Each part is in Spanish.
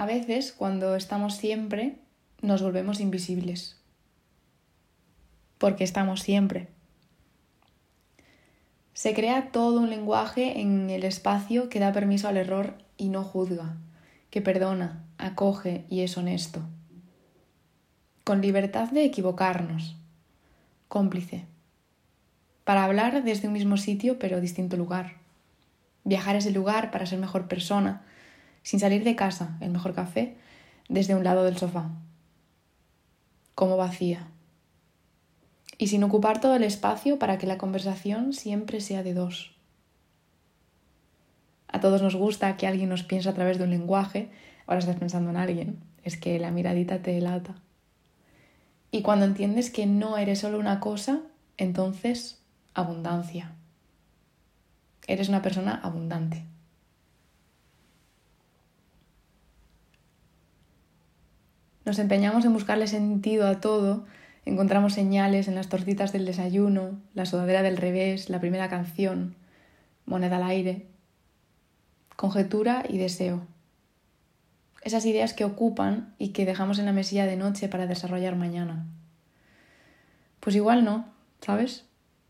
A veces, cuando estamos siempre, nos volvemos invisibles. Porque estamos siempre. Se crea todo un lenguaje en el espacio que da permiso al error y no juzga, que perdona, acoge y es honesto. Con libertad de equivocarnos. Cómplice. Para hablar desde un mismo sitio pero distinto lugar. Viajar a ese lugar para ser mejor persona, sin salir de casa, el mejor café, desde un lado del sofá. Como vacía. Y sin ocupar todo el espacio para que la conversación siempre sea de dos. A todos nos gusta que alguien nos piense a través de un lenguaje. Ahora estás pensando en alguien. Es que la miradita te delata. Y cuando entiendes que no eres solo una cosa, entonces abundancia. Eres una persona abundante. Nos empeñamos en buscarle sentido a todo, encontramos señales en las tortitas del desayuno, la sudadera del revés, la primera canción, moneda al aire, conjetura y deseo. Esas ideas que ocupan y que dejamos en la mesilla de noche para desarrollar mañana. Pues igual no, ¿sabes?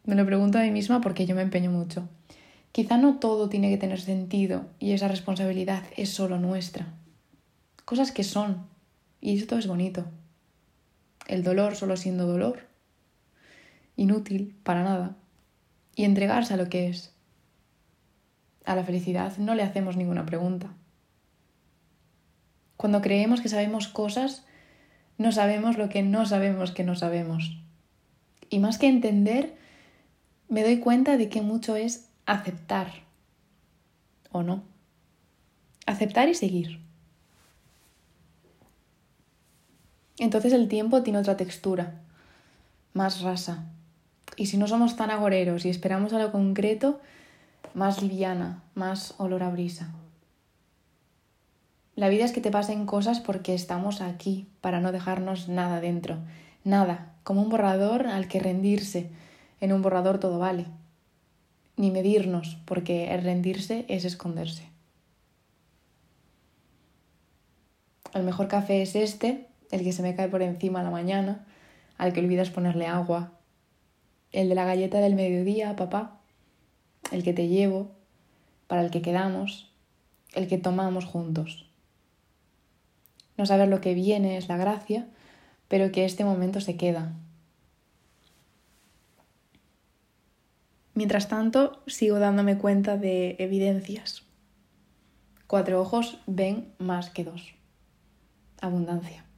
Me lo pregunto a mí misma porque yo me empeño mucho. Quizá no todo tiene que tener sentido y esa responsabilidad es solo nuestra. Cosas que son, y esto es bonito. El dolor solo siendo dolor. Inútil, para nada. Y entregarse a lo que es. A la felicidad no le hacemos ninguna pregunta. Cuando creemos que sabemos cosas, no sabemos lo que no sabemos que no sabemos. Y más que entender, me doy cuenta de que mucho es aceptar. ¿O no? Aceptar y seguir. Entonces el tiempo tiene otra textura, más rasa. Y si no somos tan agoreros y esperamos a lo concreto, más liviana, más olor a brisa. La vida es que te pasen cosas porque estamos aquí, para no dejarnos nada dentro. Nada, como un borrador al que rendirse. En un borrador todo vale. Ni medirnos, porque el rendirse es esconderse. El mejor café es este, el que se me cae por encima a la mañana, al que olvidas ponerle agua. El de la galleta del mediodía, papá. El que te llevo, para el que quedamos, el que tomamos juntos. No saber lo que viene es la gracia, pero que este momento se queda. Mientras tanto, sigo dándome cuenta de evidencias. Cuatro ojos ven más que dos. Abundancia.